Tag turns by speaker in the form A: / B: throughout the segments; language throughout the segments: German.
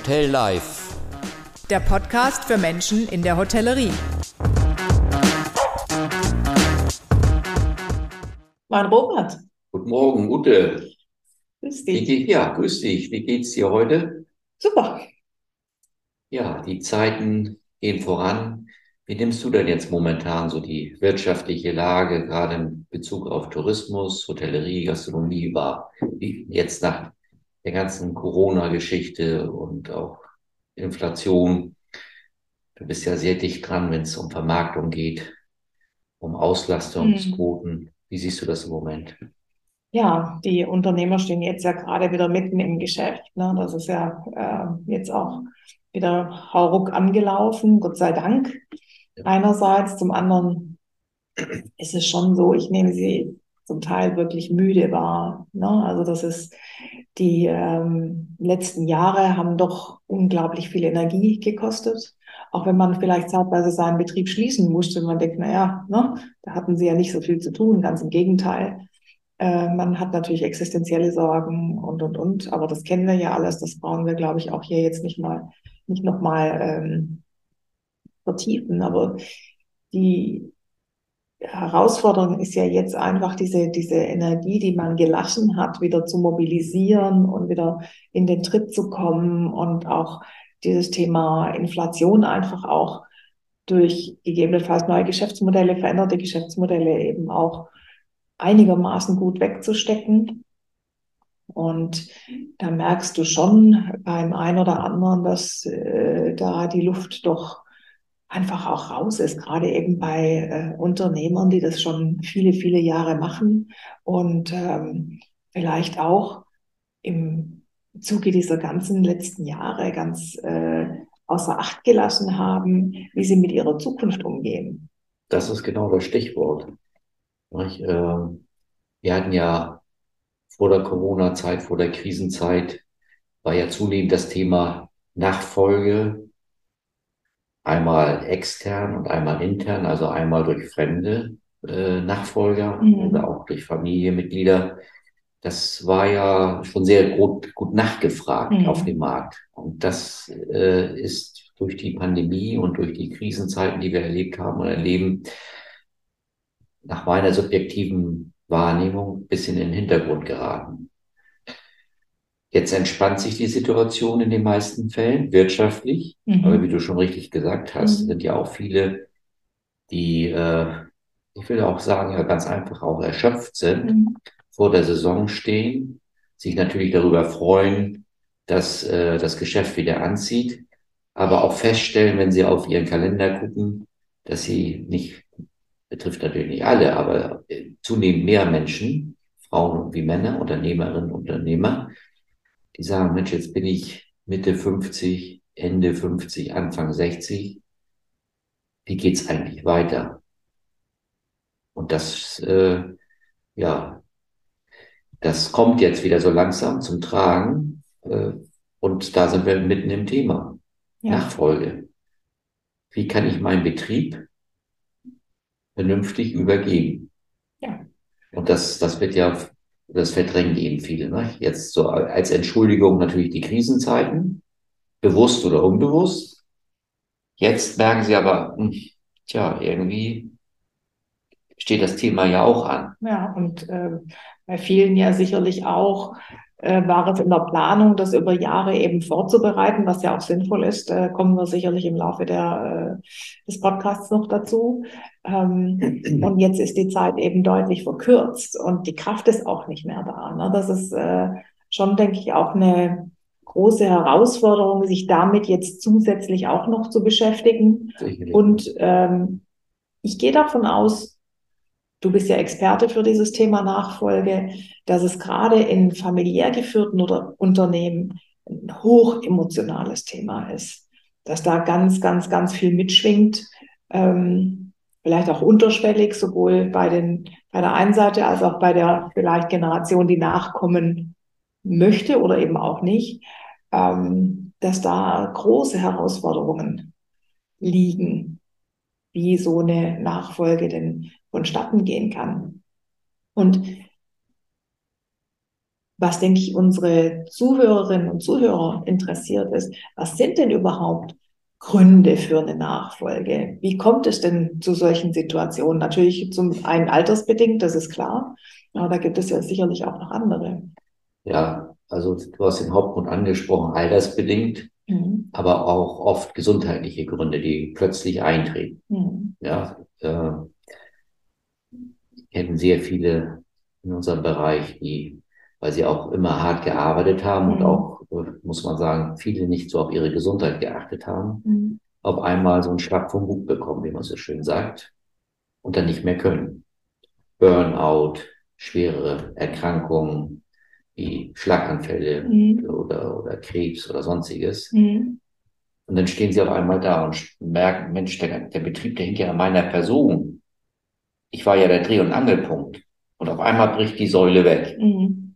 A: Hotel Live.
B: Der Podcast für Menschen in der Hotellerie.
C: Mein Robert.
D: Guten Morgen, Ute.
C: Grüß
D: Wie
C: dich.
D: geht, ja, grüß dich. Wie geht's dir heute?
C: Super.
D: Ja, die Zeiten gehen voran. Wie nimmst du denn jetzt momentan so die wirtschaftliche Lage, gerade in Bezug auf Tourismus, Hotellerie, Gastronomie wahr? Wie jetzt nach der ganzen Corona-Geschichte und auch Inflation. Du bist ja sehr dicht dran, wenn es um Vermarktung geht, um Auslastungsquoten. Wie siehst du das im Moment?
C: Ja, die Unternehmer stehen jetzt ja gerade wieder mitten im Geschäft. Ne? Das ist ja äh, jetzt auch wieder hauruck angelaufen, Gott sei Dank. Einerseits, zum anderen ist es schon so, ich nehme sie zum Teil wirklich müde wahr. Ne? Also das ist, die ähm, letzten Jahre haben doch unglaublich viel Energie gekostet. Auch wenn man vielleicht zeitweise seinen Betrieb schließen musste, man denkt, na ja, ne, da hatten sie ja nicht so viel zu tun, ganz im Gegenteil. Äh, man hat natürlich existenzielle Sorgen und, und, und, aber das kennen wir ja alles, das brauchen wir, glaube ich, auch hier jetzt nicht mal, nicht nochmal ähm, vertiefen. Aber die Herausforderung ist ja jetzt einfach diese, diese Energie, die man gelassen hat, wieder zu mobilisieren und wieder in den Tritt zu kommen und auch dieses Thema Inflation einfach auch durch gegebenenfalls neue Geschäftsmodelle, veränderte Geschäftsmodelle eben auch einigermaßen gut wegzustecken. Und da merkst du schon beim einen oder anderen, dass äh, da die Luft doch einfach auch raus ist, gerade eben bei äh, Unternehmern, die das schon viele, viele Jahre machen und ähm, vielleicht auch im Zuge dieser ganzen letzten Jahre ganz äh, außer Acht gelassen haben, wie sie mit ihrer Zukunft umgehen.
D: Das ist genau das Stichwort. Nicht? Ähm, Wir hatten ja vor der Corona-Zeit, vor der Krisenzeit, war ja zunehmend das Thema Nachfolge, einmal extern und einmal intern, also einmal durch fremde äh, Nachfolger
C: Mhm.
D: oder auch durch Familienmitglieder. Das war ja schon sehr gut, gut nachgefragt
C: Mhm.
D: auf dem Markt. Und das äh, ist durch die Pandemie und durch die Krisenzeiten, die wir erlebt haben und erleben, nach meiner subjektiven Wahrnehmung ein bisschen in den Hintergrund geraten. Jetzt entspannt sich die Situation in den meisten Fällen wirtschaftlich,
C: Mhm.
D: aber wie du schon richtig gesagt hast,
C: Mhm.
D: sind ja auch viele, die, äh, ich will auch sagen, ja ganz einfach auch erschöpft sind,
C: Mhm.
D: vor der Saison stehen, sich natürlich darüber freuen, dass äh, das Geschäft wieder anzieht, aber auch feststellen, wenn sie auf ihren Kalender gucken, dass sie nicht, betrifft natürlich nicht alle, aber äh, zunehmend mehr Menschen, Frauen wie Männer, Unternehmerinnen, Unternehmer, die sagen, Mensch, jetzt bin ich Mitte 50, Ende 50, Anfang 60. Wie geht's eigentlich weiter? Und das, äh, ja, das kommt jetzt wieder so langsam zum Tragen. Äh, und da sind wir mitten im Thema.
C: Ja.
D: Nachfolge. Wie kann ich meinen Betrieb vernünftig übergeben?
C: Ja.
D: Und das, das wird ja, das verdrängen eben viele. Ne? Jetzt so als Entschuldigung natürlich die Krisenzeiten, bewusst oder unbewusst. Jetzt merken sie aber, hm, tja, irgendwie steht das Thema ja auch an.
C: Ja, und äh, bei vielen ja sicherlich auch äh, war es in der Planung, das über Jahre eben vorzubereiten, was ja auch sinnvoll ist. Äh, kommen wir sicherlich im Laufe der, äh, des Podcasts noch dazu. Ähm, und jetzt ist die Zeit eben deutlich verkürzt und die Kraft ist auch nicht mehr da. Ne? Das ist äh, schon, denke ich, auch eine große Herausforderung, sich damit jetzt zusätzlich auch noch zu beschäftigen.
D: Sicherlich.
C: Und ähm, ich gehe davon aus, du bist ja Experte für dieses Thema Nachfolge, dass es gerade in familiär geführten oder Unternehmen ein hochemotionales Thema ist, dass da ganz, ganz, ganz viel mitschwingt, ähm, vielleicht auch unterschwellig, sowohl bei den, bei der einen Seite als auch bei der vielleicht Generation, die nachkommen möchte oder eben auch nicht, ähm, dass da große Herausforderungen liegen, wie so eine Nachfolge denn vonstatten gehen kann. Und was, denke ich, unsere Zuhörerinnen und Zuhörer interessiert ist, was sind denn überhaupt Gründe für eine Nachfolge? Wie kommt es denn zu solchen Situationen? Natürlich zum einen altersbedingt, das ist klar, aber da gibt es ja sicherlich auch noch andere.
D: Ja, also du hast den Hauptgrund angesprochen, altersbedingt, mhm. aber auch oft gesundheitliche Gründe, die plötzlich eintreten. Mhm. Ja, äh, kennen sehr viele in unserem Bereich, die, weil sie auch immer hart gearbeitet haben mhm. und auch, muss man sagen, viele nicht so auf ihre Gesundheit geachtet haben, mhm. auf einmal so einen Schlag vom Bug bekommen, wie man so schön sagt, und dann nicht mehr können. Burnout, schwere Erkrankungen, wie Schlaganfälle mhm. oder, oder Krebs oder sonstiges. Mhm. Und dann stehen sie auf einmal da und merken, Mensch, der, der Betrieb, der hängt ja an meiner Person. Ich war ja der Dreh- und Angelpunkt. Und auf einmal bricht die Säule weg. Mhm.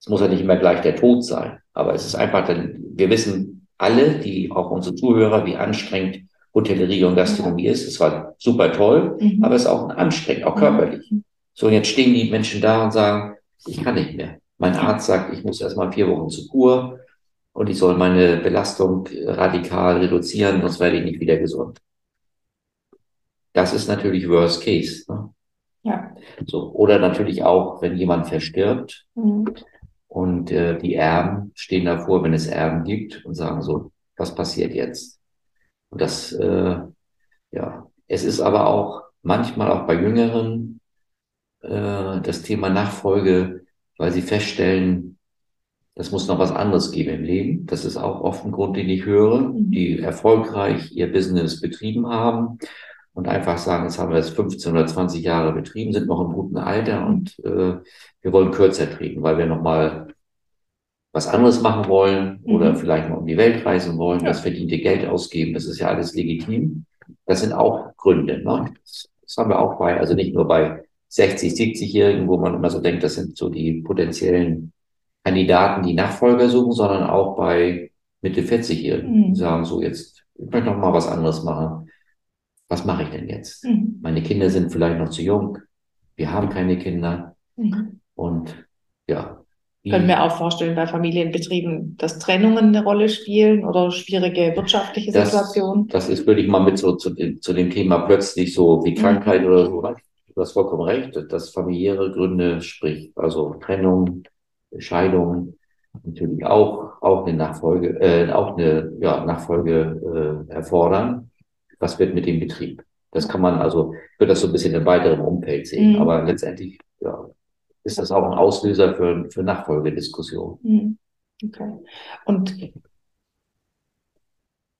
D: Es muss ja nicht immer gleich der Tod sein, aber es ist einfach, denn wir wissen alle, die auch unsere Zuhörer, wie anstrengend Hotellerie und Gastronomie ja. ist. Es war super toll, mhm. aber es ist auch anstrengend, auch körperlich. So, und jetzt stehen die Menschen da und sagen, ich kann nicht mehr. Mein Arzt sagt, ich muss erstmal vier Wochen zur Kur und ich soll meine Belastung radikal reduzieren, sonst werde ich nicht wieder gesund. Das ist natürlich Worst Case. Ne? Ja. So, oder natürlich auch, wenn jemand verstirbt mhm. und äh, die Erben stehen davor, wenn es Erben gibt und sagen so, was passiert jetzt? Und das, äh, ja, es ist aber auch manchmal auch bei Jüngeren äh, das Thema Nachfolge, weil sie feststellen, das muss noch was anderes geben im Leben. Das ist auch oft ein Grund, den ich höre, mhm. die erfolgreich ihr Business betrieben haben und einfach sagen, jetzt haben wir es 15 oder 20 Jahre betrieben, sind noch im guten Alter und äh, wir wollen kürzer treten, weil wir nochmal was anderes machen wollen mhm. oder vielleicht mal um die Welt reisen wollen, ja. das verdiente Geld ausgeben, das ist ja alles legitim. Das sind auch Gründe. Ne? Das, das haben wir auch bei, also nicht nur bei 60, 70-Jährigen, wo man immer so denkt, das sind so die potenziellen Kandidaten, die Nachfolger suchen, sondern auch bei Mitte 40-Jährigen, mhm. die sagen so, jetzt, ich möchte noch mal was anderes machen was mache ich denn jetzt? Mhm. Meine Kinder sind vielleicht noch zu jung. Wir haben keine Kinder. Mhm. Und ja.
C: Können wir auch vorstellen, bei Familienbetrieben, dass Trennungen eine Rolle spielen oder schwierige wirtschaftliche das, Situationen?
D: Das ist, würde ich mal mit so zu, zu dem Thema plötzlich so wie mhm. Krankheit mhm. oder so. Du hast vollkommen recht, dass familiäre Gründe, sprich, also Trennung, Scheidung, natürlich auch, auch eine Nachfolge, äh, auch eine ja, Nachfolge äh, erfordern was wird mit dem Betrieb. Das kann man also, ich würde das so ein bisschen im weiteren Umfeld sehen, mhm. aber letztendlich ja, ist das auch ein Auslöser für, für Nachfolgediskussionen.
C: Mhm. Okay. Und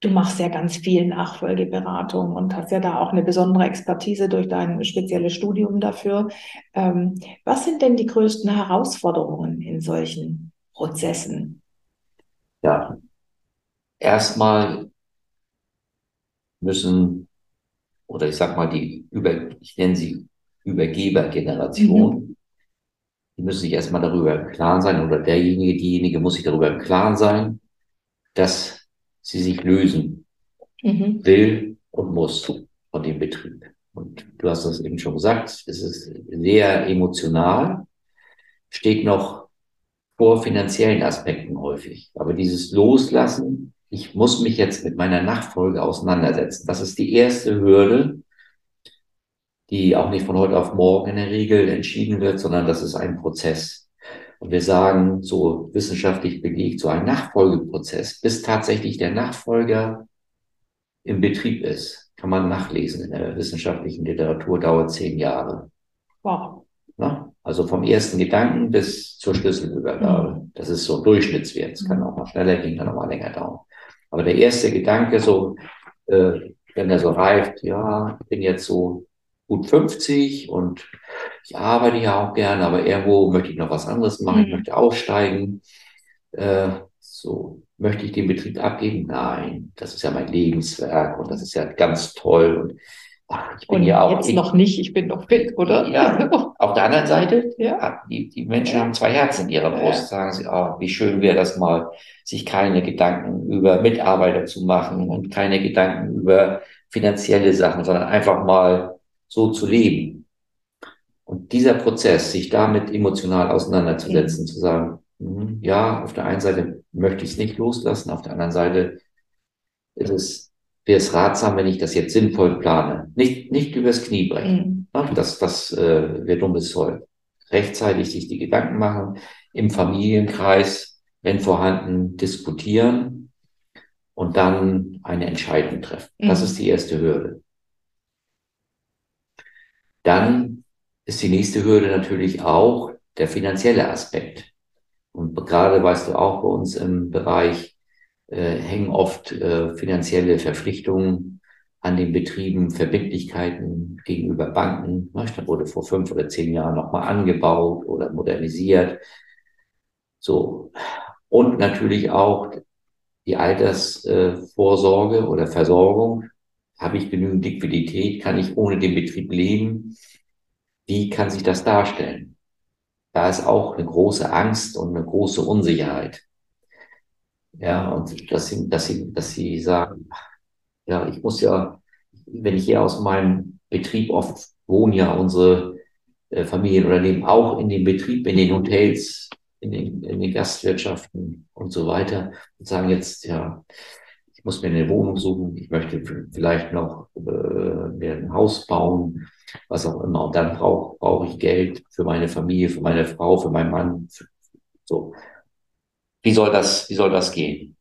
C: du machst ja ganz viel Nachfolgeberatung und hast ja da auch eine besondere Expertise durch dein spezielles Studium dafür. Ähm, was sind denn die größten Herausforderungen in solchen Prozessen?
D: Ja, erstmal müssen, oder ich sag mal, die über, ich nenne sie Übergebergeneration, mhm. die müssen sich erstmal darüber im Klaren sein, oder derjenige, diejenige muss sich darüber im Klaren sein, dass sie sich lösen mhm. will und muss von dem Betrieb. Und du hast das eben schon gesagt, es ist sehr emotional, steht noch vor finanziellen Aspekten häufig. Aber dieses Loslassen ich muss mich jetzt mit meiner Nachfolge auseinandersetzen. Das ist die erste Hürde, die auch nicht von heute auf morgen in der Regel entschieden wird, sondern das ist ein Prozess. Und wir sagen so wissenschaftlich belegt, so ein Nachfolgeprozess, bis tatsächlich der Nachfolger im Betrieb ist, kann man nachlesen in der wissenschaftlichen Literatur, dauert zehn Jahre. Wow. Na? Also vom ersten Gedanken bis zur Schlüsselübergabe. Mhm. Das ist so ein Durchschnittswert. Es kann auch mal schneller gehen, kann auch mal länger dauern. Aber der erste Gedanke, so, äh, wenn er so reift, ja, ich bin jetzt so gut 50 und ich arbeite ja auch gerne, aber irgendwo möchte ich noch was anderes machen, mhm. ich möchte aussteigen. Äh, so, möchte ich den Betrieb abgeben? Nein, das ist ja mein Lebenswerk und das ist ja ganz toll und
C: ich bin und ja auch. Jetzt ich, noch nicht, ich bin noch fit, oder?
D: Ja. Auf der anderen Seite, ja. die, die Menschen ja. haben zwei Herzen in ihrer Brust, sagen sie, oh, wie schön wäre das mal, sich keine Gedanken über Mitarbeiter zu machen und keine Gedanken über finanzielle Sachen, sondern einfach mal so zu leben. Und dieser Prozess, sich damit emotional auseinanderzusetzen, mhm. zu sagen, hm, ja, auf der einen Seite möchte ich es nicht loslassen, auf der anderen Seite ist es, wäre es ratsam, wenn ich das jetzt sinnvoll plane. Nicht, nicht übers Knie brechen. Mhm. Das, das äh, wäre dummes Zeug. Rechtzeitig sich die Gedanken machen, im Familienkreis, wenn vorhanden, diskutieren und dann eine Entscheidung treffen. Mhm. Das ist die erste Hürde. Dann ist die nächste Hürde natürlich auch der finanzielle Aspekt. Und gerade weißt du auch bei uns im Bereich äh, hängen oft äh, finanzielle Verpflichtungen an den Betrieben, Verbindlichkeiten gegenüber Banken. Da wurde vor fünf oder zehn Jahren nochmal angebaut oder modernisiert. So. Und natürlich auch die Altersvorsorge oder Versorgung. Habe ich genügend Liquidität? Kann ich ohne den Betrieb leben? Wie kann sich das darstellen? Da ist auch eine große Angst und eine große Unsicherheit. Ja, und dass sie, dass sie, dass sie sagen, ja, ich muss ja, wenn ich hier aus meinem Betrieb oft wohne, ja unsere äh, Familienunternehmen auch in den Betrieb, in den Hotels, in den, in den Gastwirtschaften und so weiter und sagen jetzt, ja, ich muss mir eine Wohnung suchen, ich möchte vielleicht noch äh, mir ein Haus bauen, was auch immer. Und dann brauche brauch ich Geld für meine Familie, für meine Frau, für meinen Mann. Für, so. Wie soll das, wie soll das gehen?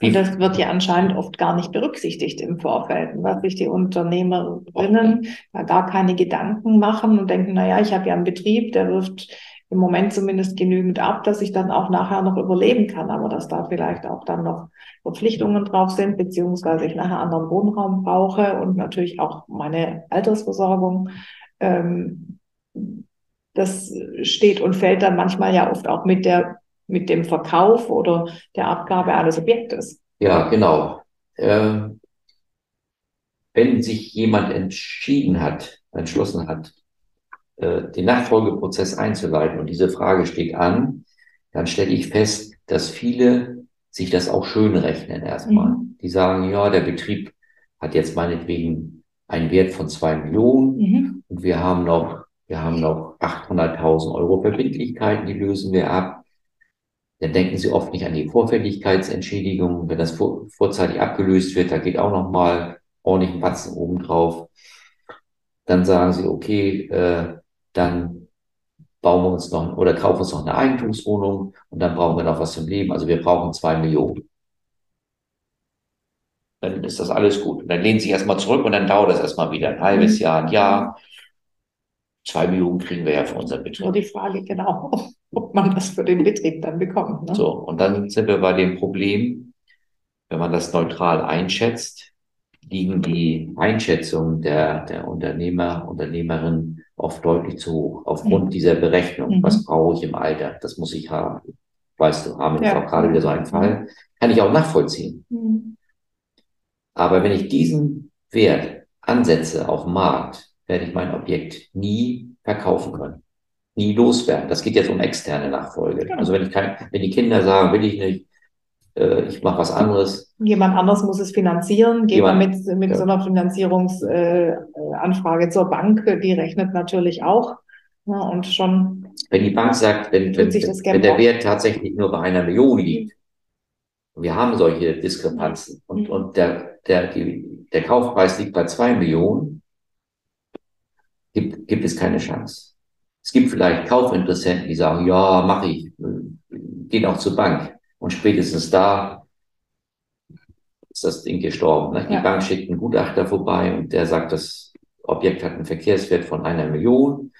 C: Und das wird ja anscheinend oft gar nicht berücksichtigt im Vorfeld, was sich die Unternehmerinnen da gar keine Gedanken machen und denken, na ja, ich habe ja einen Betrieb, der wirft im Moment zumindest genügend ab, dass ich dann auch nachher noch überleben kann, aber dass da vielleicht auch dann noch Verpflichtungen drauf sind, beziehungsweise ich nachher anderen Wohnraum brauche und natürlich auch meine Altersversorgung. Ähm, das steht und fällt dann manchmal ja oft auch mit der mit dem Verkauf oder der Abgabe eines Objektes.
D: Ja, genau. Äh, wenn sich jemand entschieden hat, entschlossen hat, äh, den Nachfolgeprozess einzuleiten und diese Frage steht an, dann stelle ich fest, dass viele sich das auch schön rechnen erstmal. Mhm. Die sagen, ja, der Betrieb hat jetzt meinetwegen einen Wert von zwei Millionen mhm. und wir haben noch, wir haben noch 800.000 Euro Verbindlichkeiten, die lösen wir ab. Dann denken sie oft nicht an die Vorfälligkeitsentschädigung. Wenn das vor, vorzeitig abgelöst wird, da geht auch noch mal ordentlich ein Batzen oben drauf. Dann sagen sie, okay, äh, dann bauen wir uns noch oder kaufen uns noch eine Eigentumswohnung und dann brauchen wir noch was zum Leben. Also wir brauchen zwei Millionen. Dann ist das alles gut. Und dann lehnen sie erstmal zurück und dann dauert das erstmal wieder ein halbes mhm. Jahr, ein Jahr. Zwei Millionen kriegen wir ja für unser Betrieb.
C: Nur die Frage, genau ob man das für den Betrieb dann bekommt.
D: Ne? So, und dann sind wir bei dem Problem, wenn man das neutral einschätzt, liegen die Einschätzungen der, der Unternehmer, Unternehmerin oft deutlich zu hoch, aufgrund mhm. dieser Berechnung. Mhm. Was brauche ich im Alter? Das muss ich haben. Weißt du, haben wir ja. auch gerade wieder so einen Fall. Kann ich auch nachvollziehen. Mhm. Aber wenn ich diesen Wert ansetze auf Markt, werde ich mein Objekt nie verkaufen können nie loswerden. Das geht jetzt um externe Nachfolge. Genau. Also wenn ich kein, wenn die Kinder sagen, will ich nicht, äh, ich mache was anderes.
C: Jemand anders muss es finanzieren. Geht man mit, mit ja. so einer Finanzierungsanfrage äh, zur Bank, die rechnet natürlich auch. Ja, und schon.
D: Wenn die Bank sagt, wenn, wenn, wenn der Wert tatsächlich nur bei einer Million liegt, wir haben solche Diskrepanzen und, mhm. und der, der, die, der Kaufpreis liegt bei zwei Millionen, gibt, gibt es keine Chance. Es gibt vielleicht Kaufinteressenten, die sagen, ja, mache ich, gehen auch zur Bank. Und spätestens da ist das Ding gestorben. Ne? Die ja. Bank schickt einen Gutachter vorbei und der sagt, das Objekt hat einen Verkehrswert von einer Million,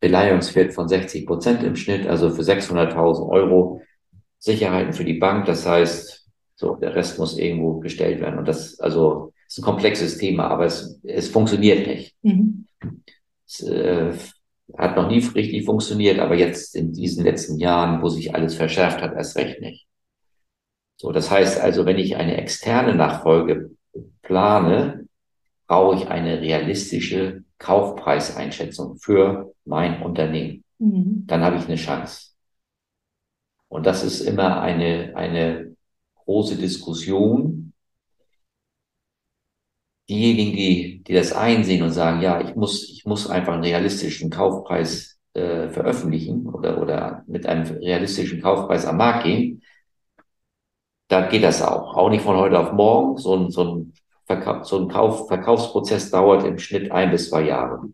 D: Beleihungswert von 60 Prozent im Schnitt, also für 600.000 Euro Sicherheiten für die Bank. Das heißt, so, der Rest muss irgendwo gestellt werden. Und das, also, ist ein komplexes Thema, aber es, es funktioniert nicht. Mhm. Äh, hat noch nie richtig funktioniert, aber jetzt in diesen letzten Jahren, wo sich alles verschärft hat, erst recht nicht. So, das heißt also, wenn ich eine externe Nachfolge plane, brauche ich eine realistische Kaufpreiseinschätzung für mein Unternehmen. Mhm. Dann habe ich eine Chance. Und das ist immer eine, eine große Diskussion, diejenigen, die, die das einsehen und sagen, ja, ich muss, ich muss einfach einen realistischen Kaufpreis äh, veröffentlichen oder, oder mit einem realistischen Kaufpreis am Markt gehen, da geht das auch. Auch nicht von heute auf morgen. So ein, so ein, Verkauf, so ein Kauf, Verkaufsprozess dauert im Schnitt ein bis zwei Jahre.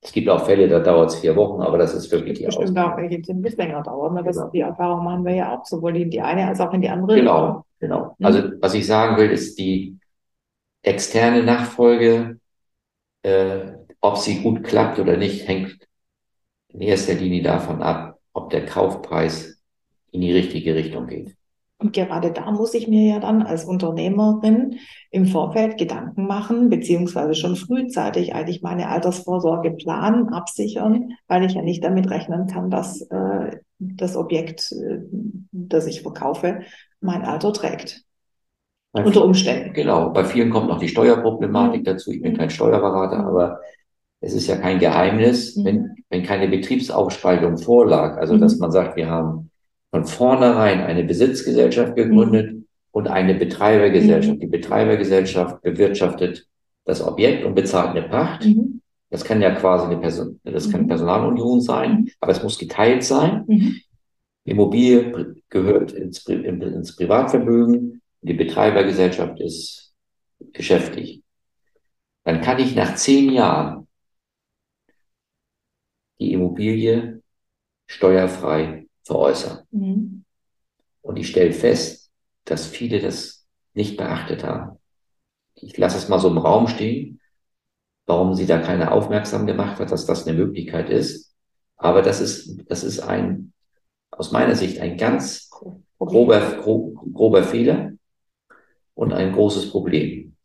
D: Es gibt auch Fälle, da dauert es vier Wochen, aber das ist wirklich
C: die Bestimmt auch welche, die ein bisschen länger dauern. Ne? Das, genau. Die Erfahrung machen wir ja auch, sowohl in die eine als auch in die andere.
D: Genau, genau. Mhm. Also was ich sagen will, ist die externe Nachfolge, äh, ob sie gut klappt oder nicht, hängt in erster Linie davon ab, ob der Kaufpreis in die richtige Richtung geht.
C: Und gerade da muss ich mir ja dann als Unternehmerin im Vorfeld Gedanken machen, beziehungsweise schon frühzeitig eigentlich meine Altersvorsorge planen, absichern, weil ich ja nicht damit rechnen kann, dass äh, das Objekt, äh, das ich verkaufe, mein Alter trägt.
D: Bei Unter Umständen. Genau. Bei vielen kommt noch die Steuerproblematik mhm. dazu. Ich bin kein Steuerberater, aber es ist ja kein Geheimnis, mhm. wenn, wenn keine Betriebsaufspaltung vorlag, also dass mhm. man sagt, wir haben von vornherein eine Besitzgesellschaft gegründet mhm. und eine Betreibergesellschaft. Mhm. Die Betreibergesellschaft bewirtschaftet das Objekt und bezahlt eine Pacht. Mhm. Das kann ja quasi eine Person, das kann mhm. Personalunion sein, mhm. aber es muss geteilt sein. Mhm. Immobilie gehört ins, ins Privatvermögen. Die Betreibergesellschaft ist geschäftlich. Dann kann ich nach zehn Jahren die Immobilie steuerfrei veräußern. Mhm. Und ich stelle fest, dass viele das nicht beachtet haben. Ich lasse es mal so im Raum stehen, warum sie da keine aufmerksam gemacht hat, dass das eine Möglichkeit ist. Aber das ist, das ist ein, aus meiner Sicht ein ganz grober, grober Fehler und ein großes Problem.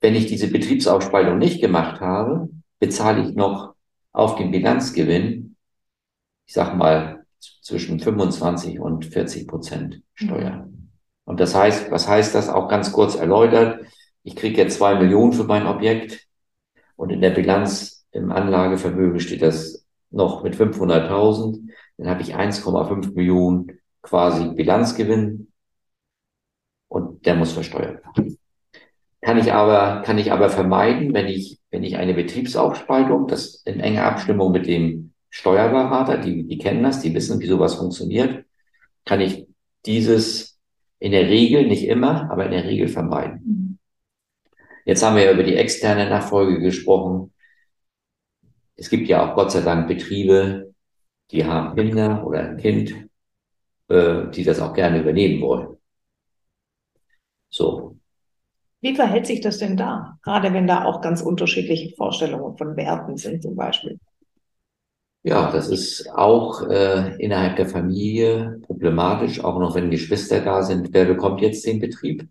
D: Wenn ich diese Betriebsaufspaltung nicht gemacht habe, bezahle ich noch auf den Bilanzgewinn ich sag mal, zwischen 25 und 40 Prozent Steuer. Mhm. Und das heißt, was heißt das auch ganz kurz erläutert? Ich kriege jetzt zwei Millionen für mein Objekt und in der Bilanz im Anlagevermögen steht das noch mit 500.000. Dann habe ich 1,5 Millionen quasi Bilanzgewinn und der muss versteuert werden. Kann ich aber, kann ich aber vermeiden, wenn ich, wenn ich eine Betriebsaufspaltung, das in enger Abstimmung mit dem Steuerberater, die, die kennen das, die wissen, wie sowas funktioniert, kann ich dieses in der Regel, nicht immer, aber in der Regel vermeiden. Mhm. Jetzt haben wir ja über die externe Nachfolge gesprochen. Es gibt ja auch Gott sei Dank Betriebe, die haben Kinder oder ein Kind, äh, die das auch gerne übernehmen wollen. So.
C: Wie verhält sich das denn da? Gerade wenn da auch ganz unterschiedliche Vorstellungen von Werten sind zum Beispiel.
D: Ja, das ist auch äh, innerhalb der Familie problematisch, auch noch wenn Geschwister da sind. Wer bekommt jetzt den Betrieb?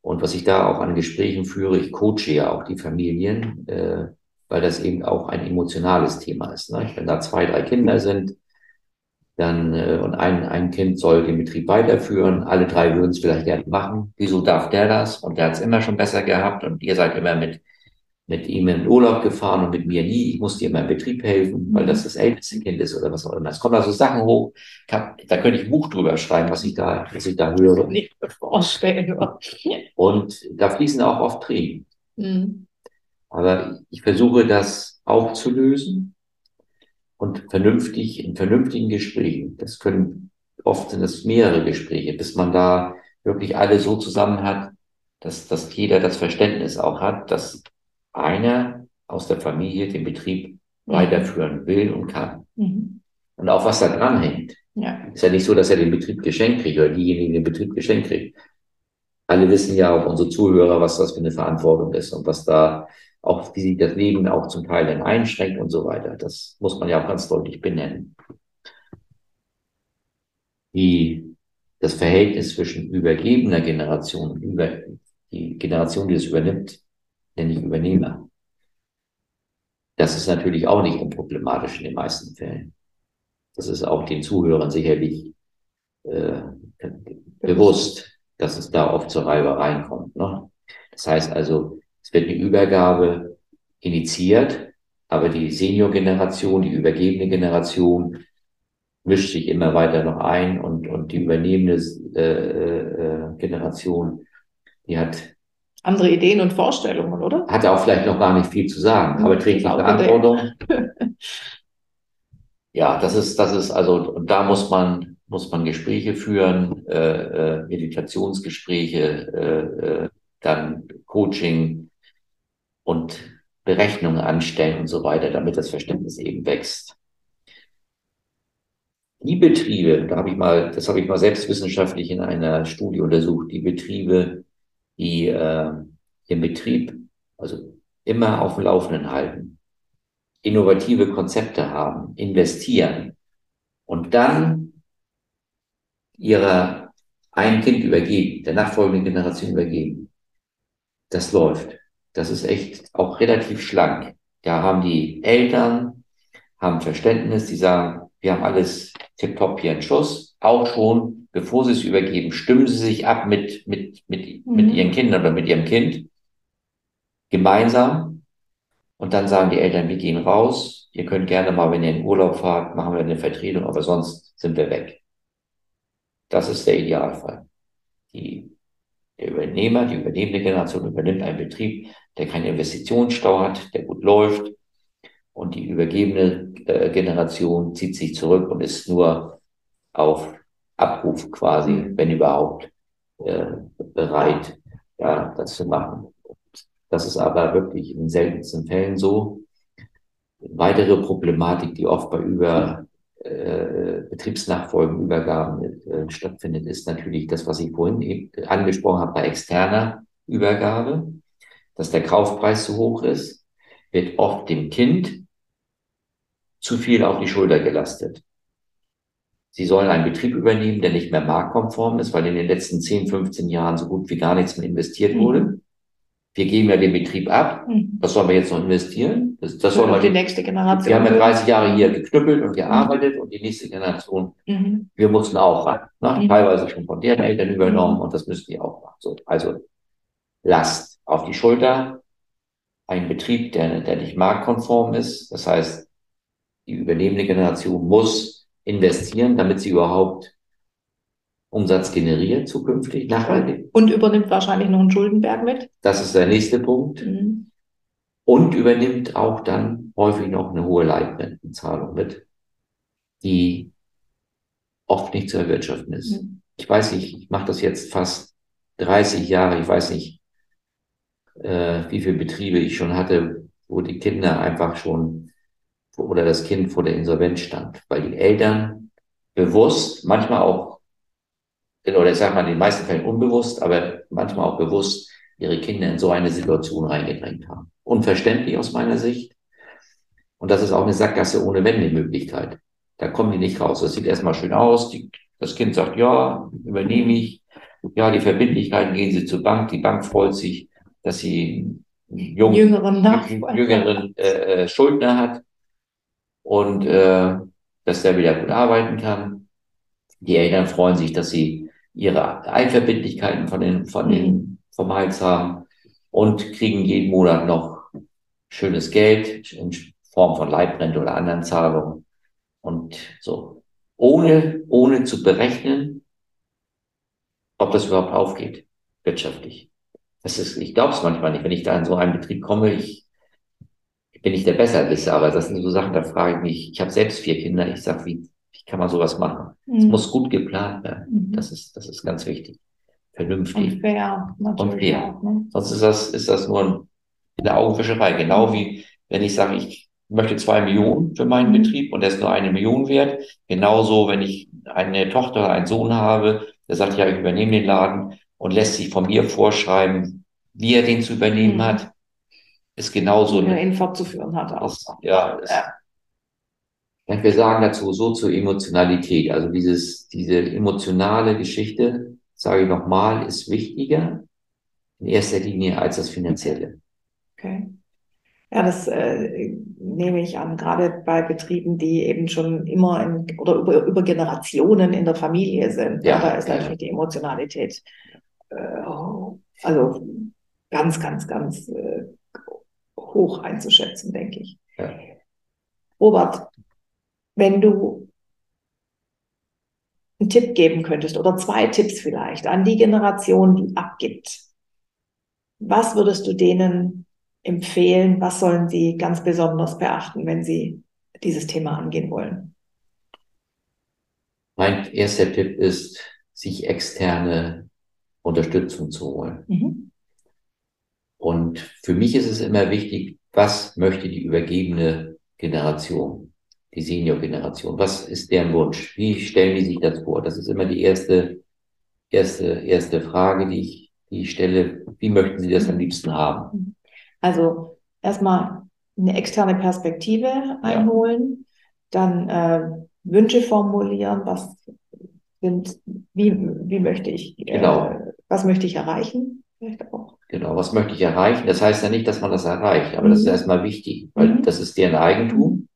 D: Und was ich da auch an Gesprächen führe, ich coache ja auch die Familien, äh, weil das eben auch ein emotionales Thema ist. Ne? Wenn da zwei, drei Kinder sind, dann äh, und ein, ein Kind soll den Betrieb weiterführen, alle drei würden es vielleicht gerne machen. Wieso darf der das? Und der hat es immer schon besser gehabt und ihr seid immer mit mit ihm in Urlaub gefahren und mit mir nie. Ich musste ihm im Betrieb helfen, weil das das älteste Kind ist oder was auch immer. Es kommen also Sachen hoch. Kann, da könnte ich ein Buch drüber schreiben, was ich da, was ich da höre. Nicht vorstellen. Und da fließen auch oft Tränen. Mhm. Aber ich versuche das aufzulösen und vernünftig, in vernünftigen Gesprächen. Das können, oft sind es mehrere Gespräche, bis man da wirklich alle so zusammen hat, dass, dass jeder das Verständnis auch hat, dass einer aus der Familie den Betrieb mhm. weiterführen will und kann. Mhm. Und auch was da dran hängt. Ja. Ist ja nicht so, dass er den Betrieb geschenkt kriegt oder diejenigen den Betrieb geschenkt kriegt. Alle wissen ja, auch unsere Zuhörer, was das für eine Verantwortung ist und was da auch, wie sich das Leben auch zum Teil dann einschränkt und so weiter. Das muss man ja auch ganz deutlich benennen. Die, das Verhältnis zwischen übergebener Generation und über, die Generation, die es übernimmt, nenne ich Übernehmer. Das ist natürlich auch nicht unproblematisch in den meisten Fällen. Das ist auch den Zuhörern sicherlich äh, bewusst, dass es da oft zur Reibereien kommt. Ne? Das heißt also, es wird eine Übergabe initiiert, aber die Senior-Generation, die übergebene Generation mischt sich immer weiter noch ein und, und die übernehmende äh, äh, Generation, die hat
C: andere Ideen und Vorstellungen, oder?
D: Hat auch vielleicht noch gar nicht viel zu sagen, aber trägt die Verantwortung. ja, das ist, das ist, also, und da muss man, muss man Gespräche führen, äh, äh, Meditationsgespräche, äh, äh, dann Coaching und Berechnungen anstellen und so weiter, damit das Verständnis eben wächst. Die Betriebe, da habe ich mal, das habe ich mal selbstwissenschaftlich in einer Studie untersucht, die Betriebe, die äh, den Betrieb also immer auf dem Laufenden halten, innovative Konzepte haben, investieren und dann ihrer ein Kind übergeben, der nachfolgenden Generation übergeben. Das läuft. Das ist echt auch relativ schlank. Da haben die Eltern, haben Verständnis, die sagen, wir haben alles tipptopp hier in Schuss, auch schon, bevor sie es übergeben, stimmen sie sich ab mit, mit, mit, mhm. mit ihren Kindern oder mit ihrem Kind gemeinsam. Und dann sagen die Eltern, wir gehen raus. Ihr könnt gerne mal, wenn ihr in Urlaub fahrt, machen wir eine Vertretung, aber sonst sind wir weg. Das ist der Idealfall. Die, der Übernehmer, die übernehmende Generation übernimmt einen Betrieb, der keinen Investitionsstau hat, der gut läuft. Und die übergebene äh, Generation zieht sich zurück und ist nur auf Abruf quasi, mhm. wenn überhaupt, äh, bereit, ja, das zu machen. Das ist aber wirklich in seltensten Fällen so. Weitere Problematik, die oft bei über äh, Betriebsnachfolgenübergaben äh, stattfindet, ist natürlich das, was ich vorhin angesprochen habe bei externer Übergabe, dass der Kaufpreis zu hoch ist, wird oft dem Kind zu viel auf die Schulter gelastet. Sie sollen einen Betrieb übernehmen, der nicht mehr marktkonform ist, weil in den letzten 10, 15 Jahren so gut wie gar nichts mehr investiert mhm. wurde wir geben ja den Betrieb ab, was sollen wir jetzt noch investieren? Das, das soll man
C: die nächste Generation.
D: Wir haben ja 30 Jahre hier geknüppelt und gearbeitet mhm. und die nächste Generation, mhm. wir mussten auch ran. Ne? Mhm. Teilweise schon von deren Eltern übernommen mhm. und das müssen die auch machen. So, also Last auf die Schulter, ein Betrieb, der, der nicht marktkonform ist. Das heißt, die übernehmende Generation muss investieren, damit sie überhaupt Umsatz generiert zukünftig, nachhaltig.
C: Und übernimmt wahrscheinlich noch einen Schuldenberg mit.
D: Das ist der nächste Punkt. Mhm. Und übernimmt auch dann häufig noch eine hohe Leitrentenzahlung mit, die oft nicht zu erwirtschaften ist. Mhm. Ich weiß nicht, ich mache das jetzt fast 30 Jahre, ich weiß nicht, äh, wie viele Betriebe ich schon hatte, wo die Kinder einfach schon oder das Kind vor der Insolvenz stand, weil die Eltern bewusst, manchmal auch oder ich sage mal in den meisten Fällen unbewusst, aber manchmal auch bewusst ihre Kinder in so eine Situation reingedrängt haben. Unverständlich aus meiner Sicht. Und das ist auch eine Sackgasse ohne Wendemöglichkeit. Da kommen die nicht raus. Das sieht erstmal schön aus. Die, das Kind sagt, ja, übernehme ich. Ja, die Verbindlichkeiten gehen sie zur Bank. Die Bank freut sich, dass sie einen jungen, jüngeren, jüngeren äh, äh, Schuldner hat und äh, dass der wieder gut arbeiten kann. Die Eltern freuen sich, dass sie ihre Einverbindlichkeiten von den, von den, mhm. vom Hals haben und kriegen jeden Monat noch schönes Geld in Form von Leibrente oder anderen Zahlungen. Und so, ohne, ohne zu berechnen, ob das überhaupt aufgeht, wirtschaftlich. Das ist, ich glaube es manchmal nicht, wenn ich da in so einen Betrieb komme, ich bin nicht der Besserwisser, aber das sind so Sachen, da frage ich mich, ich habe selbst vier Kinder, ich sag, wie, kann man sowas machen. Es mhm. muss gut geplant werden. Mhm. Das ist, das ist ganz wichtig. Vernünftig.
C: Und fair, natürlich. Und fair.
D: Auch, ne? Sonst ist das, ist das nur eine Augenwischerei. Genau wie, wenn ich sage, ich möchte zwei Millionen für meinen mhm. Betrieb und der ist nur eine Million wert. Genauso, wenn ich eine Tochter oder einen Sohn habe, der sagt, ja, ich übernehme den Laden und lässt sich von mir vorschreiben, wie er den zu übernehmen mhm. hat, ist genauso.
C: Wie er ihn fortzuführen hat auch.
D: Ja, ja. Wir sagen dazu so zur Emotionalität. Also dieses, diese emotionale Geschichte, sage ich nochmal, ist wichtiger in erster Linie als das Finanzielle.
C: Okay. Ja, das äh, nehme ich an, gerade bei Betrieben, die eben schon immer in, oder über, über Generationen in der Familie sind. Ja, da ist natürlich die Emotionalität äh, also ganz, ganz, ganz äh, hoch einzuschätzen, denke ich. Ja. Robert, wenn du einen Tipp geben könntest oder zwei Tipps vielleicht an die Generation, die abgibt. Was würdest du denen empfehlen? Was sollen sie ganz besonders beachten, wenn sie dieses Thema angehen wollen?
D: Mein erster Tipp ist, sich externe Unterstützung zu holen. Mhm. Und für mich ist es immer wichtig, was möchte die übergebene Generation, die Senior-Generation, was ist deren Wunsch? Wie stellen die sich das vor? Das ist immer die erste, erste, erste Frage, die ich, die ich stelle. Wie möchten sie das am liebsten haben?
C: Also erstmal eine externe Perspektive einholen, ja. dann äh, Wünsche formulieren, was sind, wie, wie möchte ich, äh, genau. äh, was möchte ich erreichen?
D: Vielleicht auch. Genau, was möchte ich erreichen? Das heißt ja nicht, dass man das erreicht, aber mhm. das ist mhm. erstmal wichtig, weil mhm. das ist deren Eigentum.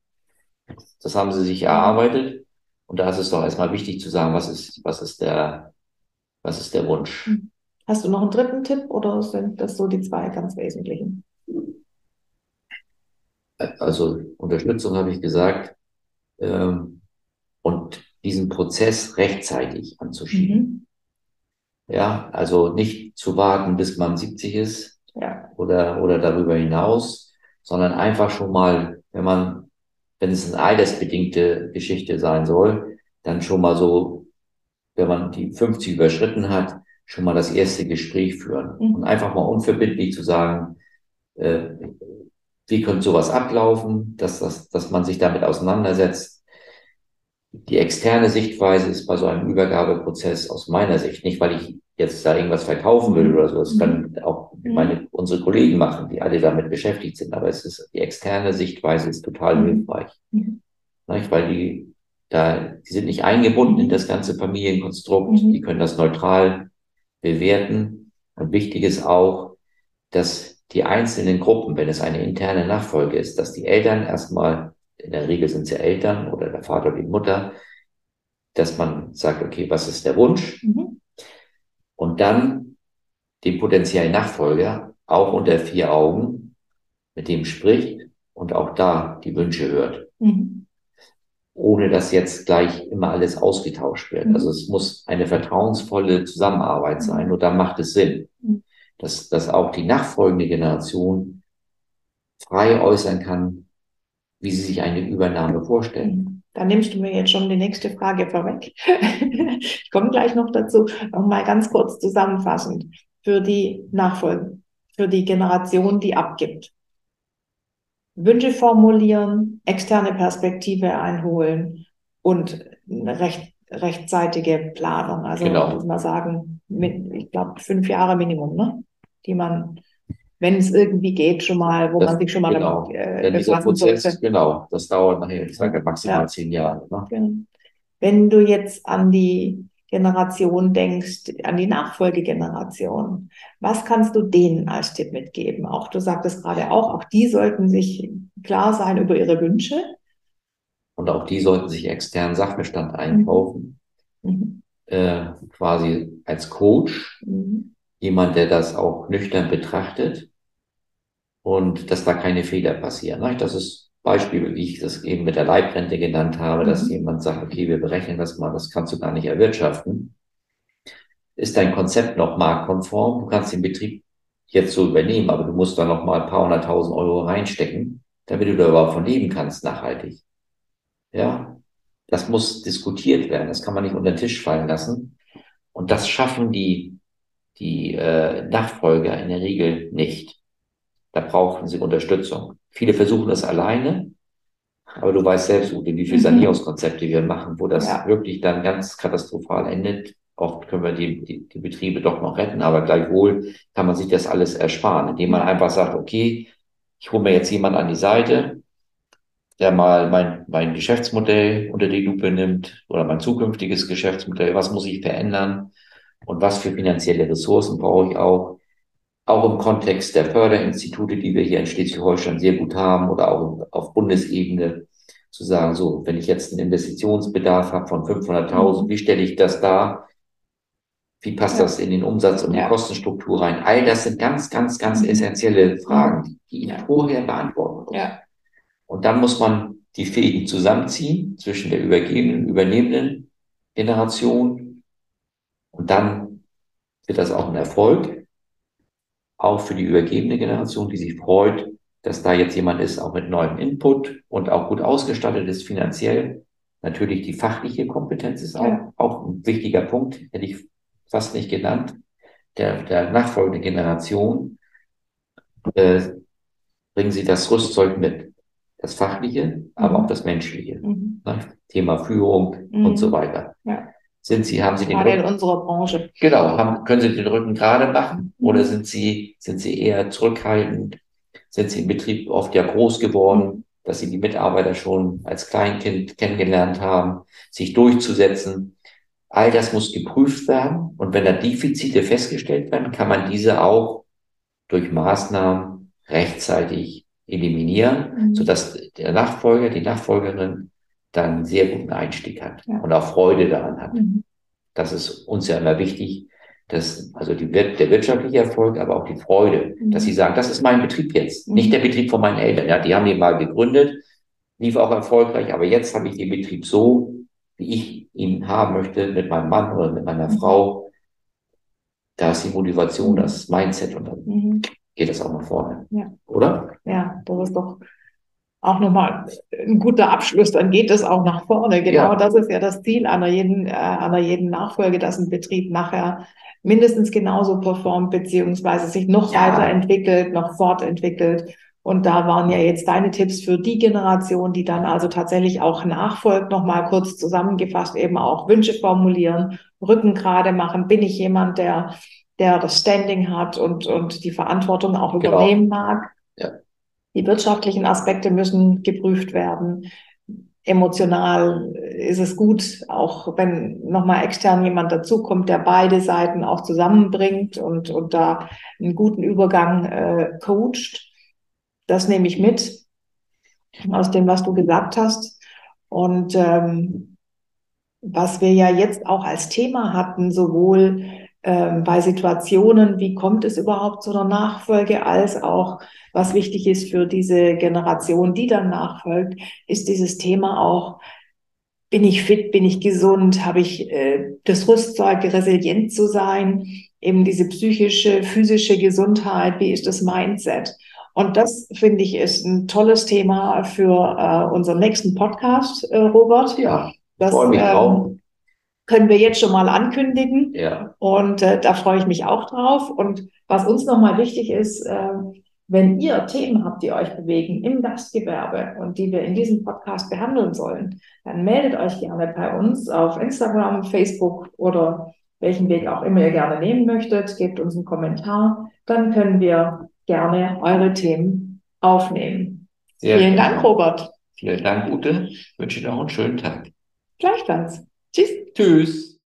D: Das haben sie sich erarbeitet. Und da ist es doch erstmal wichtig zu sagen, was ist, was ist der, was ist der Wunsch? Mhm.
C: Hast du noch einen dritten Tipp oder sind das so die zwei ganz wesentlichen?
D: Also Unterstützung habe ich gesagt. Ähm, und diesen Prozess rechtzeitig anzuschieben. Mhm. Ja, also nicht zu warten, bis man 70 ist ja. oder, oder darüber hinaus, sondern einfach schon mal, wenn man, wenn es eine altersbedingte Geschichte sein soll, dann schon mal so, wenn man die 50 überschritten hat, schon mal das erste Gespräch führen mhm. und einfach mal unverbindlich zu sagen, äh, wie könnte sowas ablaufen, dass, dass, dass man sich damit auseinandersetzt, die externe Sichtweise ist bei so einem Übergabeprozess aus meiner Sicht nicht, weil ich jetzt da irgendwas verkaufen will oder so. Das können auch mhm. meine, unsere Kollegen machen, die alle damit beschäftigt sind. Aber es ist, die externe Sichtweise ist total mhm. hilfreich. Mhm. Nicht? Weil die, da, die sind nicht eingebunden in das ganze Familienkonstrukt. Die können das neutral bewerten. Und wichtig ist auch, dass die einzelnen Gruppen, wenn es eine interne Nachfolge ist, dass die Eltern erstmal in der Regel sind es ja Eltern oder der Vater oder die Mutter, dass man sagt, okay, was ist der Wunsch? Mhm. Und dann den potenziellen Nachfolger auch unter vier Augen mit dem spricht und auch da die Wünsche hört. Mhm. Ohne dass jetzt gleich immer alles ausgetauscht wird. Mhm. Also es muss eine vertrauensvolle Zusammenarbeit mhm. sein, nur dann macht es Sinn, mhm. dass, dass auch die nachfolgende Generation frei äußern kann, wie Sie sich eine Übernahme vorstellen.
C: Da nimmst du mir jetzt schon die nächste Frage vorweg. ich komme gleich noch dazu. Noch mal ganz kurz zusammenfassend für die Nachfolge, für die Generation, die abgibt. Wünsche formulieren, externe Perspektive einholen und recht, rechtzeitige Planung. Also genau. muss man sagen, mit, ich glaube, fünf Jahre Minimum, ne? die man wenn es irgendwie geht, schon mal, wo das, man sich schon mal
D: genau. damit äh, Denn dieser Prozess, sollte. Genau, das dauert nachher, ich sage maximal ja. zehn Jahre. Ne? Genau.
C: Wenn du jetzt an die Generation denkst, an die Nachfolgegeneration, was kannst du denen als Tipp mitgeben? Auch du sagtest gerade auch, auch die sollten sich klar sein über ihre Wünsche.
D: Und auch die sollten sich externen Sachbestand einkaufen, mhm. äh, quasi als Coach, mhm. jemand, der das auch nüchtern betrachtet und dass da keine Fehler passieren. Ne? Das ist Beispiel, wie ich das eben mit der Leibrente genannt habe, mhm. dass jemand sagt, okay, wir berechnen das mal, das kannst du gar nicht erwirtschaften. Ist dein Konzept noch marktkonform? Du kannst den Betrieb jetzt so übernehmen, aber du musst da noch mal ein paar hunderttausend Euro reinstecken, damit du da überhaupt von leben kannst, nachhaltig. Ja, das muss diskutiert werden. Das kann man nicht unter den Tisch fallen lassen. Und das schaffen die, die äh, Nachfolger in der Regel nicht. Da brauchen sie Unterstützung. Viele versuchen das alleine, aber du weißt selbst, Ute, wie viele mhm. Sanierungskonzepte wir machen, wo das ja. wirklich dann ganz katastrophal endet. Oft können wir die, die, die Betriebe doch noch retten, aber gleichwohl kann man sich das alles ersparen, indem man einfach sagt, okay, ich hole mir jetzt jemand an die Seite, der mal mein, mein Geschäftsmodell unter die Lupe nimmt oder mein zukünftiges Geschäftsmodell, was muss ich verändern und was für finanzielle Ressourcen brauche ich auch auch im Kontext der Förderinstitute, die wir hier in Schleswig-Holstein sehr gut haben oder auch auf Bundesebene zu sagen, so, wenn ich jetzt einen Investitionsbedarf habe von 500.000, wie stelle ich das dar? Wie passt ja. das in den Umsatz und ja. die Kostenstruktur rein? All das sind ganz, ganz, ganz mhm. essentielle Fragen, die ich vorher beantworten muss. Ja. Und dann muss man die Fäden zusammenziehen zwischen der übergebenen, übernehmenden Generation. Und dann wird das auch ein Erfolg auch für die übergebene Generation, die sich freut, dass da jetzt jemand ist, auch mit neuem Input und auch gut ausgestattet ist finanziell. Natürlich die fachliche Kompetenz ist auch, ja. auch ein wichtiger Punkt, hätte ich fast nicht genannt. Der, der nachfolgenden Generation äh, bringen sie das Rüstzeug mit. Das Fachliche, aber mhm. auch das Menschliche. Mhm. Ne? Thema Führung mhm. und so weiter. Ja. Sind Sie, haben Sie den
C: Gerade Rücken, in unserer Branche.
D: Genau, haben, können Sie den Rücken gerade machen? Mhm. Oder sind Sie, sind Sie eher zurückhaltend? Sind Sie im Betrieb oft ja groß geworden, dass Sie die Mitarbeiter schon als Kleinkind kennengelernt haben, sich durchzusetzen? All das muss geprüft werden. Und wenn da Defizite festgestellt werden, kann man diese auch durch Maßnahmen rechtzeitig eliminieren, mhm. sodass der Nachfolger, die Nachfolgerin dann sehr guten Einstieg hat ja. und auch Freude daran hat. Mhm. Das ist uns ja immer wichtig, dass also die, der wirtschaftliche Erfolg, aber auch die Freude, mhm. dass sie sagen, das ist mein Betrieb jetzt, mhm. nicht der Betrieb von meinen Eltern. Ja, die haben den mal gegründet, lief auch erfolgreich, aber jetzt habe ich den Betrieb so, wie ich ihn haben möchte, mit meinem Mann oder mit meiner mhm. Frau. Da ist die Motivation, das Mindset und dann mhm geht es auch nach vorne. Ja. Oder?
C: Ja, das ist doch auch nochmal ein guter Abschluss, dann geht es auch nach vorne. Genau ja. das ist ja das Ziel einer jeden, äh, einer jeden Nachfolge, dass ein Betrieb nachher mindestens genauso performt, beziehungsweise sich noch ja. weiterentwickelt, noch fortentwickelt. Und da waren ja jetzt deine Tipps für die Generation, die dann also tatsächlich auch nachfolgt, nochmal kurz zusammengefasst, eben auch Wünsche formulieren, Rücken gerade machen. Bin ich jemand, der der das Standing hat und, und die Verantwortung auch genau. übernehmen mag. Ja. Die wirtschaftlichen Aspekte müssen geprüft werden. Emotional ist es gut, auch wenn nochmal extern jemand dazukommt, der beide Seiten auch zusammenbringt und, und da einen guten Übergang äh, coacht. Das nehme ich mit aus dem, was du gesagt hast. Und ähm, was wir ja jetzt auch als Thema hatten, sowohl ähm, bei Situationen, wie kommt es überhaupt zu einer Nachfolge, als auch, was wichtig ist für diese Generation, die dann nachfolgt, ist dieses Thema auch, bin ich fit, bin ich gesund, habe ich äh, das Rüstzeug, resilient zu sein, eben diese psychische, physische Gesundheit, wie ist das Mindset? Und das finde ich ist ein tolles Thema für äh, unseren nächsten Podcast, äh, Robert.
D: Ja, das, freue mich ähm, drauf
C: können wir jetzt schon mal ankündigen. Ja. Und äh, da freue ich mich auch drauf. Und was uns nochmal wichtig ist, äh, wenn ihr Themen habt, die euch bewegen im Gastgewerbe und die wir in diesem Podcast behandeln sollen, dann meldet euch gerne bei uns auf Instagram, Facebook oder welchen Weg auch immer ihr gerne nehmen möchtet. Gebt uns einen Kommentar. Dann können wir gerne eure Themen aufnehmen. Sehr Vielen Dank, Robert.
D: Vielen Dank, Ute. Ich wünsche Ihnen auch einen schönen Tag.
C: Gleichfalls. Tschüss.
D: Tschüss.